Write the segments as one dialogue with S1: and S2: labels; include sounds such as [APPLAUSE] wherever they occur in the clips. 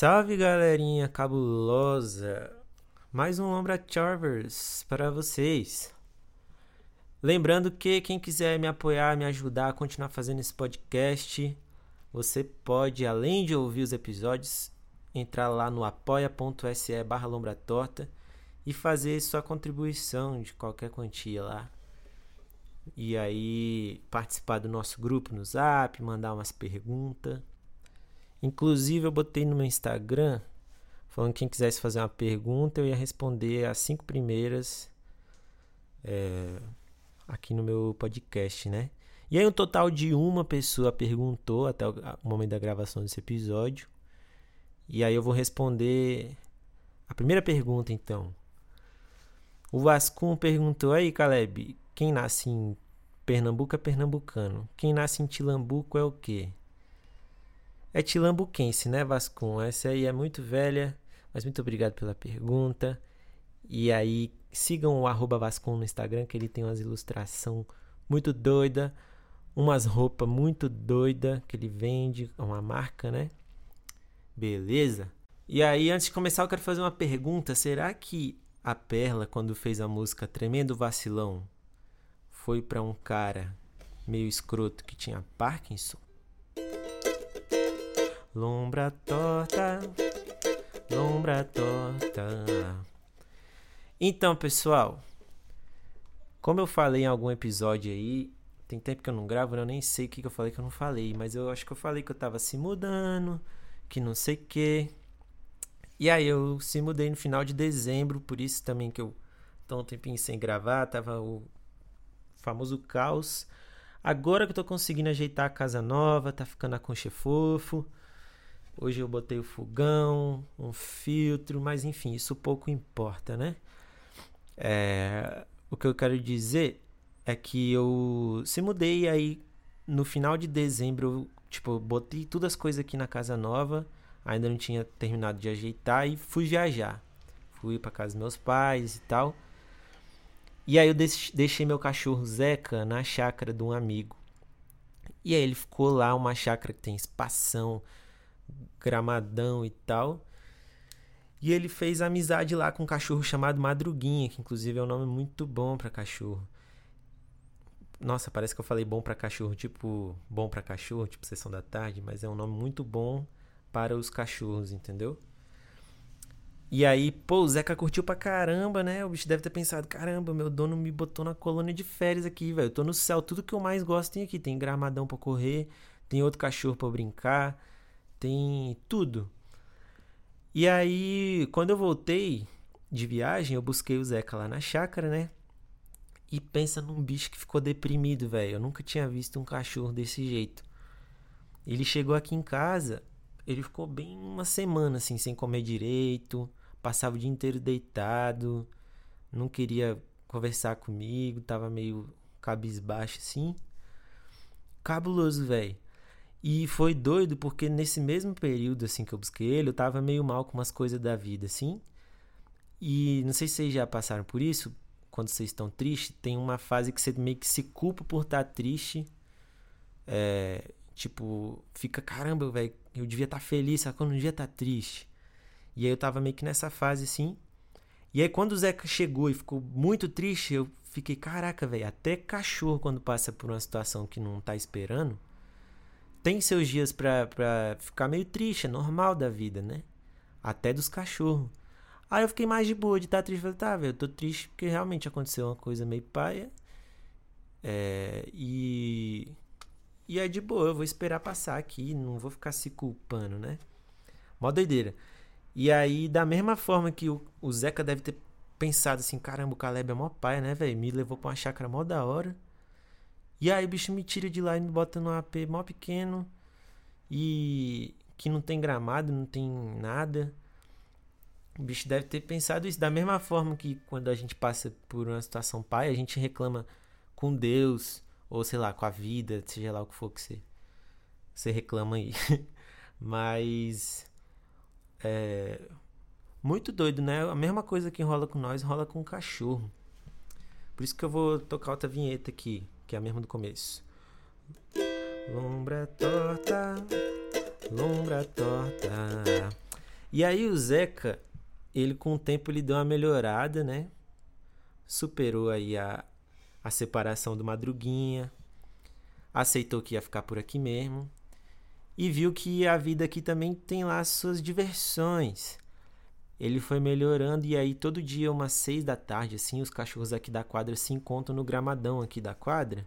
S1: Salve galerinha cabulosa! Mais um Lombra Charvers para vocês. Lembrando que quem quiser me apoiar, me ajudar a continuar fazendo esse podcast, você pode, além de ouvir os episódios, entrar lá no apoia.se barra lombratorta e fazer sua contribuição de qualquer quantia lá. E aí participar do nosso grupo no Zap, mandar umas perguntas. Inclusive eu botei no meu Instagram falando que quem quisesse fazer uma pergunta eu ia responder as cinco primeiras é, aqui no meu podcast, né? E aí um total de uma pessoa perguntou até o momento da gravação desse episódio. E aí eu vou responder a primeira pergunta então. O Vascum perguntou aí, Caleb, quem nasce em Pernambuco é pernambucano. Quem nasce em Tilambuco é o quê? É tilambuquense, né, Vascum? Essa aí é muito velha, mas muito obrigado pela pergunta. E aí, sigam o arroba no Instagram, que ele tem umas ilustração muito doida, umas roupas muito doida que ele vende, é uma marca, né? Beleza? E aí, antes de começar, eu quero fazer uma pergunta. Será que a Perla, quando fez a música Tremendo Vacilão, foi para um cara meio escroto que tinha Parkinson? Lombra torta, lombra torta. Então, pessoal, como eu falei em algum episódio aí, tem tempo que eu não gravo, né? eu nem sei o que eu falei que eu não falei, mas eu acho que eu falei que eu tava se mudando, que não sei o que. E aí eu se mudei no final de dezembro, por isso também que eu tô um tempinho sem gravar, tava o famoso caos. Agora que eu tô conseguindo ajeitar a casa nova, tá ficando a concha fofo. Hoje eu botei o fogão, um filtro, mas enfim, isso pouco importa, né? É, o que eu quero dizer é que eu se mudei aí no final de dezembro, eu, tipo, botei todas as coisas aqui na casa nova, ainda não tinha terminado de ajeitar e fui viajar. Fui para casa dos meus pais e tal. E aí eu deixei meu cachorro Zeca na chácara de um amigo. E aí ele ficou lá, uma chácara que tem espação, gramadão e tal. E ele fez amizade lá com um cachorro chamado Madruguinha, que inclusive é um nome muito bom para cachorro. Nossa, parece que eu falei bom para cachorro, tipo bom para cachorro, tipo sessão da tarde, mas é um nome muito bom para os cachorros, entendeu? E aí, pô, o Zeca curtiu pra caramba, né? O bicho deve ter pensado: caramba, meu dono me botou na colônia de férias aqui, velho. Eu tô no céu, tudo que eu mais gosto tem aqui. Tem gramadão pra correr, tem outro cachorro pra brincar, tem tudo. E aí, quando eu voltei de viagem, eu busquei o Zeca lá na chácara, né? E pensa num bicho que ficou deprimido, velho. Eu nunca tinha visto um cachorro desse jeito. Ele chegou aqui em casa, ele ficou bem uma semana assim, sem comer direito passava o dia inteiro deitado, não queria conversar comigo, tava meio cabisbaixo assim. Cabuloso, velho. E foi doido porque nesse mesmo período assim que eu busquei ele, eu tava meio mal com umas coisas da vida assim. E não sei se vocês já passaram por isso, quando vocês estão tristes, tem uma fase que você meio que se culpa por estar tá triste. É, tipo, fica, caramba, velho, eu devia estar tá feliz, só que eu não devia estar tá triste. E aí eu tava meio que nessa fase assim. E aí quando o Zeca chegou e ficou muito triste, eu fiquei, caraca, velho, até cachorro quando passa por uma situação que não tá esperando, tem seus dias pra, pra ficar meio triste, é normal da vida, né? Até dos cachorros. Aí eu fiquei mais de boa de estar tá triste. Falei, tá, velho, eu tô triste porque realmente aconteceu uma coisa meio paia. É, e. E é de boa, eu vou esperar passar aqui, não vou ficar se culpando, né? Mó doideira. E aí, da mesma forma que o, o Zeca deve ter pensado assim: caramba, o Caleb é mó pai, né, velho? Me levou pra uma chácara mó da hora. E aí o bicho me tira de lá e me bota num AP mó pequeno. E que não tem gramado, não tem nada. O bicho deve ter pensado isso da mesma forma que quando a gente passa por uma situação pai, a gente reclama com Deus, ou sei lá, com a vida, seja lá o que for que você, você reclama aí. [LAUGHS] Mas é muito doido, né? A mesma coisa que rola com nós, rola com o cachorro. Por isso que eu vou tocar outra vinheta aqui, que é a mesma do começo. Lombra torta, lombra torta. E aí o Zeca, ele com o tempo ele deu uma melhorada, né? Superou aí a, a separação do Madruguinha, aceitou que ia ficar por aqui mesmo e viu que a vida aqui também tem lá suas diversões. Ele foi melhorando e aí todo dia umas seis da tarde assim os cachorros aqui da quadra se encontram no gramadão aqui da quadra.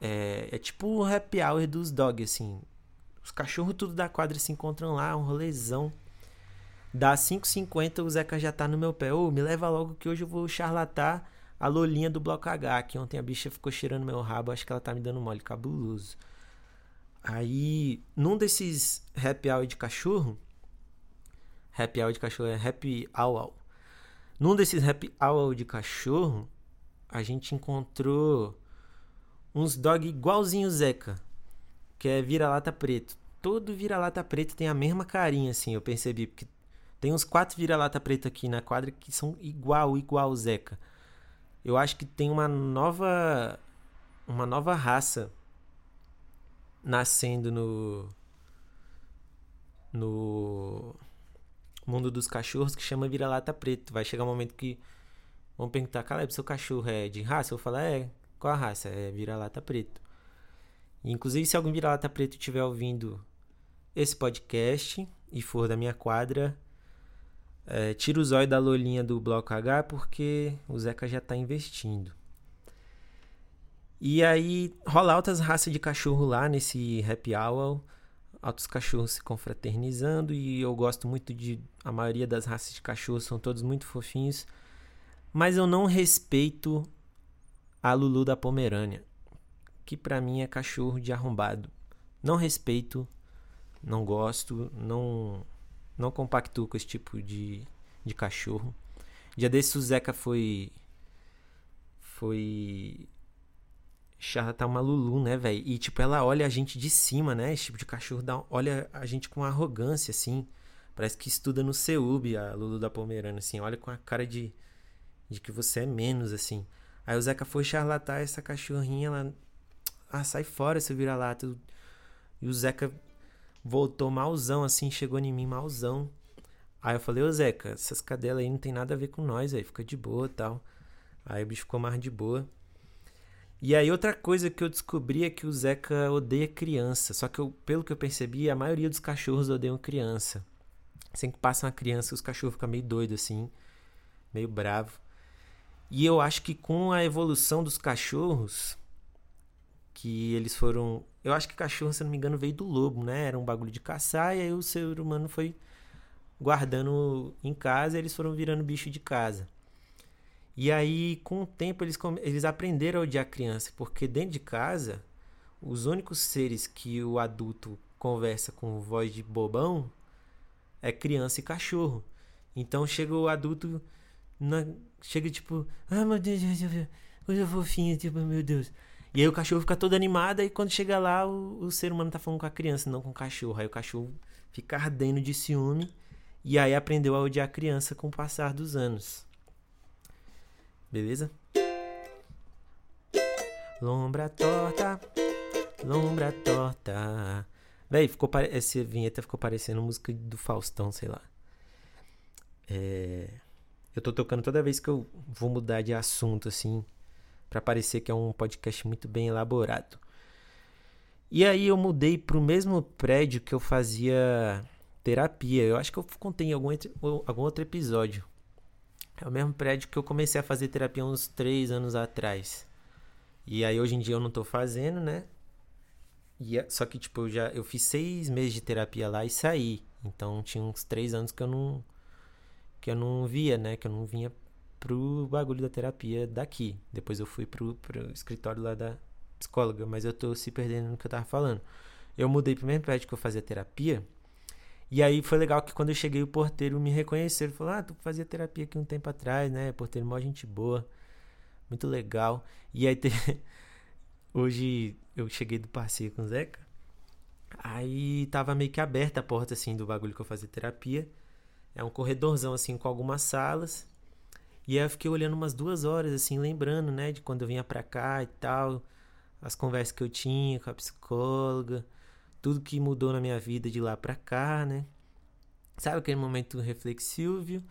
S1: É, é tipo o happy hour dos dogs assim. Os cachorros tudo da quadra se encontram lá, um rolezão. Dá 5h50, o Zeca já tá no meu pé. Ô, me leva logo que hoje eu vou charlatar a Lolinha do Bloco H, que ontem a bicha ficou cheirando meu rabo, acho que ela tá me dando mole, cabuloso. Aí, num desses happy hour de cachorro, happy hour de cachorro é happy hour. Num desses happy hour de cachorro, a gente encontrou uns dog igualzinho Zeca, que é vira-lata preto. Todo vira-lata preto tem a mesma carinha, assim, eu percebi, porque tem uns quatro vira-lata preto aqui na quadra que são igual, igual Zeca eu acho que tem uma nova uma nova raça nascendo no no mundo dos cachorros que chama vira-lata preto. Vai chegar um momento que vão perguntar, Caleb, seu cachorro é de raça? Eu vou falar, é, qual a raça? É vira-lata preto. inclusive, se algum vira-lata preto estiver ouvindo esse podcast e for da minha quadra, é, tira o zóio da lolinha do bloco H porque o Zeca já está investindo. E aí rola altas raças de cachorro lá nesse happy hour. Altos cachorros se confraternizando. E eu gosto muito de. A maioria das raças de cachorros são todos muito fofinhos. Mas eu não respeito a Lulu da Pomerânia. Que pra mim é cachorro de arrombado. Não respeito. Não gosto. Não não compactuo com esse tipo de, de cachorro. Dia desse o Zeca foi. Foi. Charratar uma Lulu, né, velho? E, tipo, ela olha a gente de cima, né? Esse tipo de cachorro dá, olha a gente com arrogância, assim. Parece que estuda no CEUB, a Lulu da Pomerana, assim. Olha com a cara de, de que você é menos, assim. Aí o Zeca foi charlatar essa cachorrinha, ela. Ah, sai fora, seu vira-lata. E o Zeca voltou malzão, assim, chegou em mim malzão. Aí eu falei, ô Zeca, essas cadelas aí não tem nada a ver com nós, aí fica de boa tal. Aí o bicho ficou mais de boa. E aí outra coisa que eu descobri é que o Zeca odeia criança. Só que eu, pelo que eu percebi, a maioria dos cachorros odeiam criança. Sempre que passa uma criança, os cachorros ficam meio doidos assim, meio bravo. E eu acho que com a evolução dos cachorros, que eles foram. Eu acho que cachorro, se não me engano, veio do lobo, né? Era um bagulho de caçar, e aí o ser humano foi guardando em casa e eles foram virando bicho de casa. E aí, com o tempo, eles, eles aprenderam a odiar a criança, porque dentro de casa, os únicos seres que o adulto conversa com voz de bobão é criança e cachorro. Então chega o adulto, na, chega tipo, ah meu Deus, coisa fofinha, tipo, meu Deus. E aí o cachorro fica todo animado e quando chega lá o, o ser humano tá falando com a criança, não com o cachorro. Aí o cachorro fica ardendo de ciúme e aí aprendeu a odiar a criança com o passar dos anos. Beleza? Lombra torta, lombra torta. Véi, ficou pare... essa vinheta ficou parecendo música do Faustão, sei lá. É... Eu tô tocando toda vez que eu vou mudar de assunto, assim para parecer que é um podcast muito bem elaborado. E aí eu mudei para o mesmo prédio que eu fazia terapia. Eu acho que eu contei em algum, algum outro episódio. É o mesmo prédio que eu comecei a fazer terapia uns três anos atrás. E aí hoje em dia eu não tô fazendo, né? E, é, só que tipo, eu já eu fiz seis meses de terapia lá e saí. Então tinha uns três anos que eu não que eu não via, né? Que eu não vinha pro bagulho da terapia daqui. Depois eu fui pro, pro escritório lá da psicóloga, mas eu tô se perdendo no que eu tava falando. Eu mudei pro mesmo prédio que eu fazia terapia. E aí foi legal que quando eu cheguei o porteiro me reconheceu. Ele falou: Ah, tu fazia terapia aqui um tempo atrás, né? Porteiro, mó gente boa. Muito legal. E aí te... [LAUGHS] hoje eu cheguei do passeio com o Zeca. Aí tava meio que aberta a porta assim do bagulho que eu fazia terapia. É um corredorzão assim com algumas salas. E aí eu fiquei olhando umas duas horas, assim, lembrando, né, de quando eu vinha pra cá e tal, as conversas que eu tinha com a psicóloga, tudo que mudou na minha vida de lá pra cá, né? Sabe aquele momento reflexivo?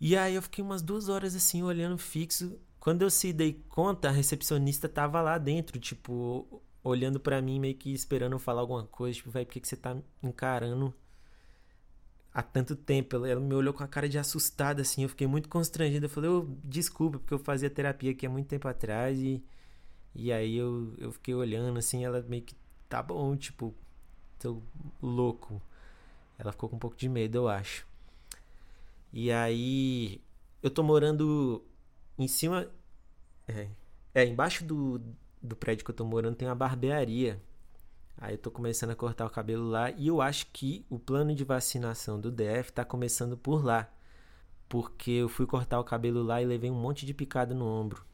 S1: E aí eu fiquei umas duas horas assim, olhando fixo. Quando eu se dei conta, a recepcionista tava lá dentro, tipo, olhando para mim, meio que esperando eu falar alguma coisa. Tipo, vai, por que, que você tá encarando há tanto tempo? Ela, ela, me olhou com a cara de assustada, assim. Eu fiquei muito constrangido. Eu falei, oh, desculpa, porque eu fazia terapia aqui há muito tempo atrás. E, e aí eu, eu fiquei olhando, assim. Ela meio que, tá bom, tipo, tô louco. Ela ficou com um pouco de medo, eu acho. E aí eu tô morando em cima. É, é embaixo do, do prédio que eu tô morando tem uma barbearia. Aí eu tô começando a cortar o cabelo lá e eu acho que o plano de vacinação do DF tá começando por lá. Porque eu fui cortar o cabelo lá e levei um monte de picada no ombro.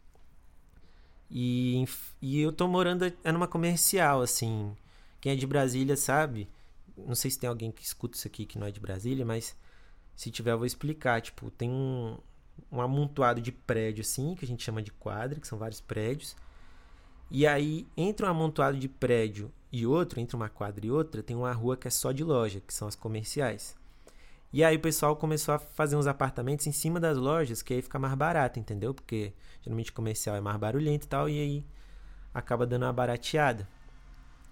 S1: E, e eu tô morando é numa comercial, assim. Quem é de Brasília sabe. Não sei se tem alguém que escuta isso aqui que não é de Brasília, mas se tiver eu vou explicar. Tipo, tem um, um amontoado de prédio, assim, que a gente chama de quadra, que são vários prédios. E aí, entre um amontoado de prédio e outro, entre uma quadra e outra, tem uma rua que é só de loja, que são as comerciais. E aí o pessoal começou a fazer uns apartamentos em cima das lojas, que aí fica mais barato, entendeu? Porque geralmente comercial é mais barulhento e tal, e aí acaba dando uma barateada.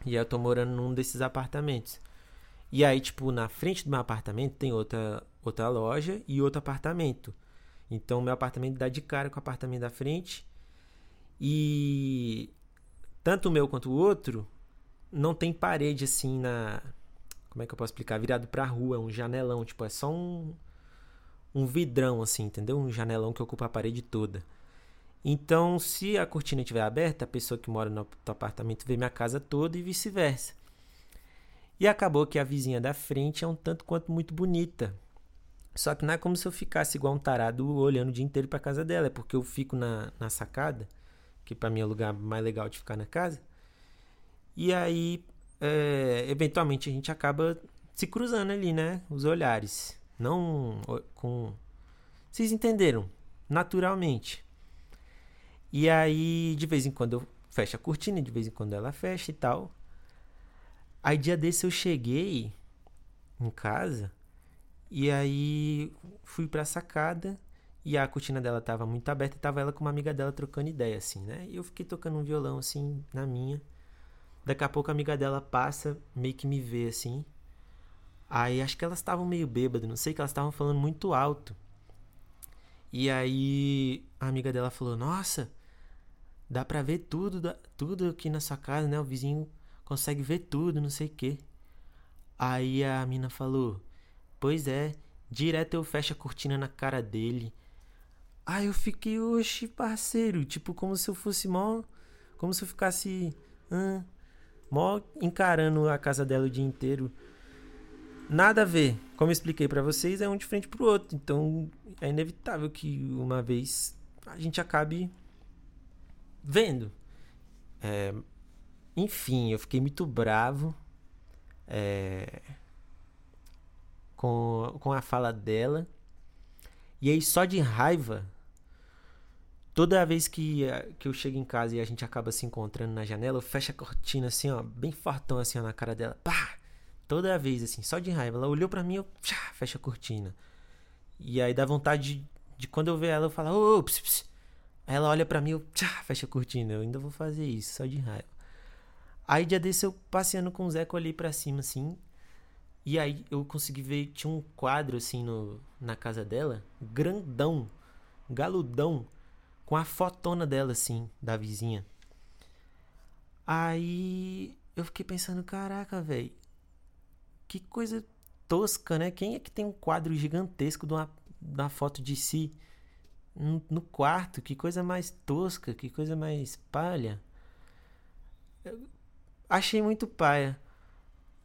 S1: E aí eu tô morando num desses apartamentos. E aí, tipo, na frente do meu apartamento tem outra, outra loja e outro apartamento. Então, meu apartamento dá de cara com o apartamento da frente. E tanto o meu quanto o outro não tem parede assim na. Como é que eu posso explicar? Virado pra rua, um janelão. Tipo, é só um. Um vidrão, assim, entendeu? Um janelão que ocupa a parede toda. Então, se a cortina estiver aberta, a pessoa que mora no apartamento vê minha casa toda e vice-versa. E acabou que a vizinha da frente é um tanto quanto muito bonita. Só que não é como se eu ficasse igual um tarado olhando o dia inteiro para casa dela, é porque eu fico na, na sacada que para mim é o lugar mais legal de ficar na casa. E aí, é, eventualmente, a gente acaba se cruzando ali, né? Os olhares. Não com. Vocês entenderam? Naturalmente. E aí, de vez em quando eu fecho a cortina, de vez em quando ela fecha e tal. Aí, dia desse eu cheguei em casa e aí fui pra sacada e a cortina dela tava muito aberta e tava ela com uma amiga dela trocando ideia, assim, né? E eu fiquei tocando um violão, assim, na minha. Daqui a pouco a amiga dela passa, meio que me vê, assim. Aí acho que elas estavam meio bêbadas, não sei, que elas estavam falando muito alto. E aí a amiga dela falou: Nossa, dá pra ver tudo, tudo aqui na sua casa, né? O vizinho consegue ver tudo, não sei o quê. Aí a mina falou: Pois é, direto eu fecho a cortina na cara dele. Aí eu fiquei, oxe, parceiro. Tipo, como se eu fosse mó. Como se eu ficasse. Hum, mó encarando a casa dela o dia inteiro. Nada a ver. Como eu expliquei para vocês, é um de frente pro outro. Então é inevitável que uma vez a gente acabe vendo. É, enfim, eu fiquei muito bravo é, com, com a fala dela. E aí, só de raiva, Toda vez que, eh, que eu chego em casa e a gente acaba se encontrando na janela, eu fecho a cortina assim, ó, bem fortão assim ó, na cara dela. Pá! Toda vez assim, só de raiva. Ela olhou para mim, eu fecho a cortina. E aí dá vontade de, de quando eu ver ela, eu falo, ô, ps, ps. Aí ela olha para mim, eu pá, fecho a cortina. Eu ainda vou fazer isso, só de raiva. Aí dia desse eu passeando com o Zeca, olhei para cima assim. E aí eu consegui ver, tinha um quadro assim no, na casa dela, grandão, galudão com a fotona dela, assim, da vizinha. Aí eu fiquei pensando, caraca, velho. Que coisa tosca, né? Quem é que tem um quadro gigantesco de uma, de uma foto de si no, no, quarto? Que coisa mais tosca, que coisa mais palha. Eu achei muito paia.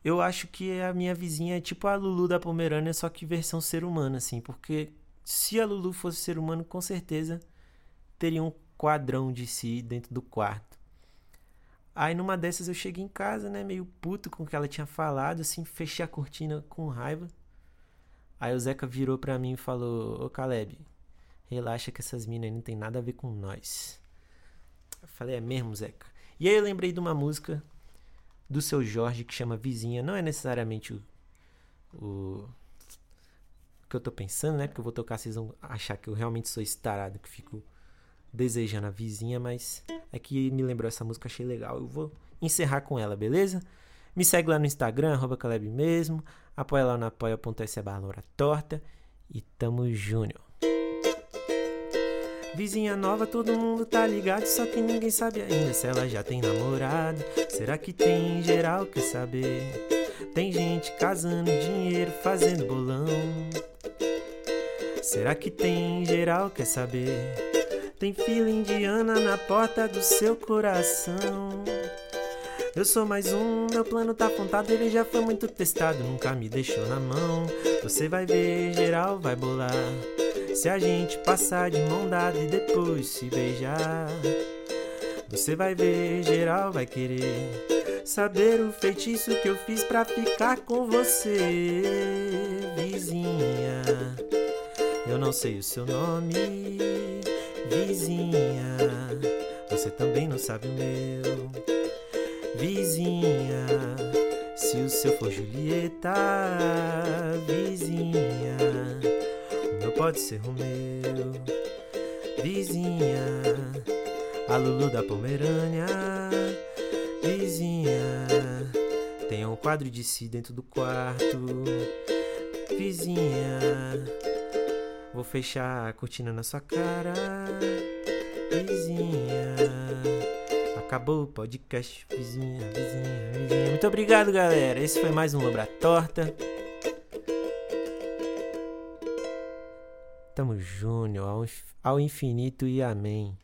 S1: Eu acho que a minha vizinha é tipo a Lulu da Pomerânia, só que versão ser humano, assim. Porque se a Lulu fosse ser humano, com certeza teria um quadrão de si dentro do quarto. Aí numa dessas eu cheguei em casa, né, meio puto com o que ela tinha falado, assim, fechei a cortina com raiva. Aí o Zeca virou pra mim e falou: Ô Caleb, relaxa que essas minas não tem nada a ver com nós. Eu falei: É mesmo, Zeca? E aí eu lembrei de uma música do seu Jorge que chama Vizinha. Não é necessariamente o, o que eu tô pensando, né? Porque eu vou tocar, vocês vão achar que eu realmente sou estarado, que fico desejando a vizinha, mas é que me lembrou essa música, achei legal. Eu vou encerrar com ela, beleza? Me segue lá no Instagram, arroba Caleb mesmo. Apoia lá no apoia.se barra torta. E tamo júnior. Vizinha nova, todo mundo tá ligado, só que ninguém sabe ainda se ela já tem namorado. Será que tem em geral? Quer saber? Tem gente casando dinheiro, fazendo bolão. Será que tem em geral? Quer saber? Tem fila indiana na porta do seu coração. Eu sou mais um, meu plano tá apontado, ele já foi muito testado, nunca me deixou na mão. Você vai ver, geral vai bolar. Se a gente passar de mão dada e depois se beijar, você vai ver, geral vai querer saber o feitiço que eu fiz pra ficar com você, vizinha. Eu não sei o seu nome, vizinha. Você também não sabe o meu, vizinha. Se o seu for Julieta, vizinha pode ser Romeu, vizinha, a Lulu da Pomerânia, vizinha, tem um quadro de si dentro do quarto, vizinha, vou fechar a cortina na sua cara, vizinha. Acabou o podcast, vizinha, vizinha, vizinha. Muito obrigado, galera. Esse foi mais um Lombra Torta. Tamo Júnior, ao infinito e amém.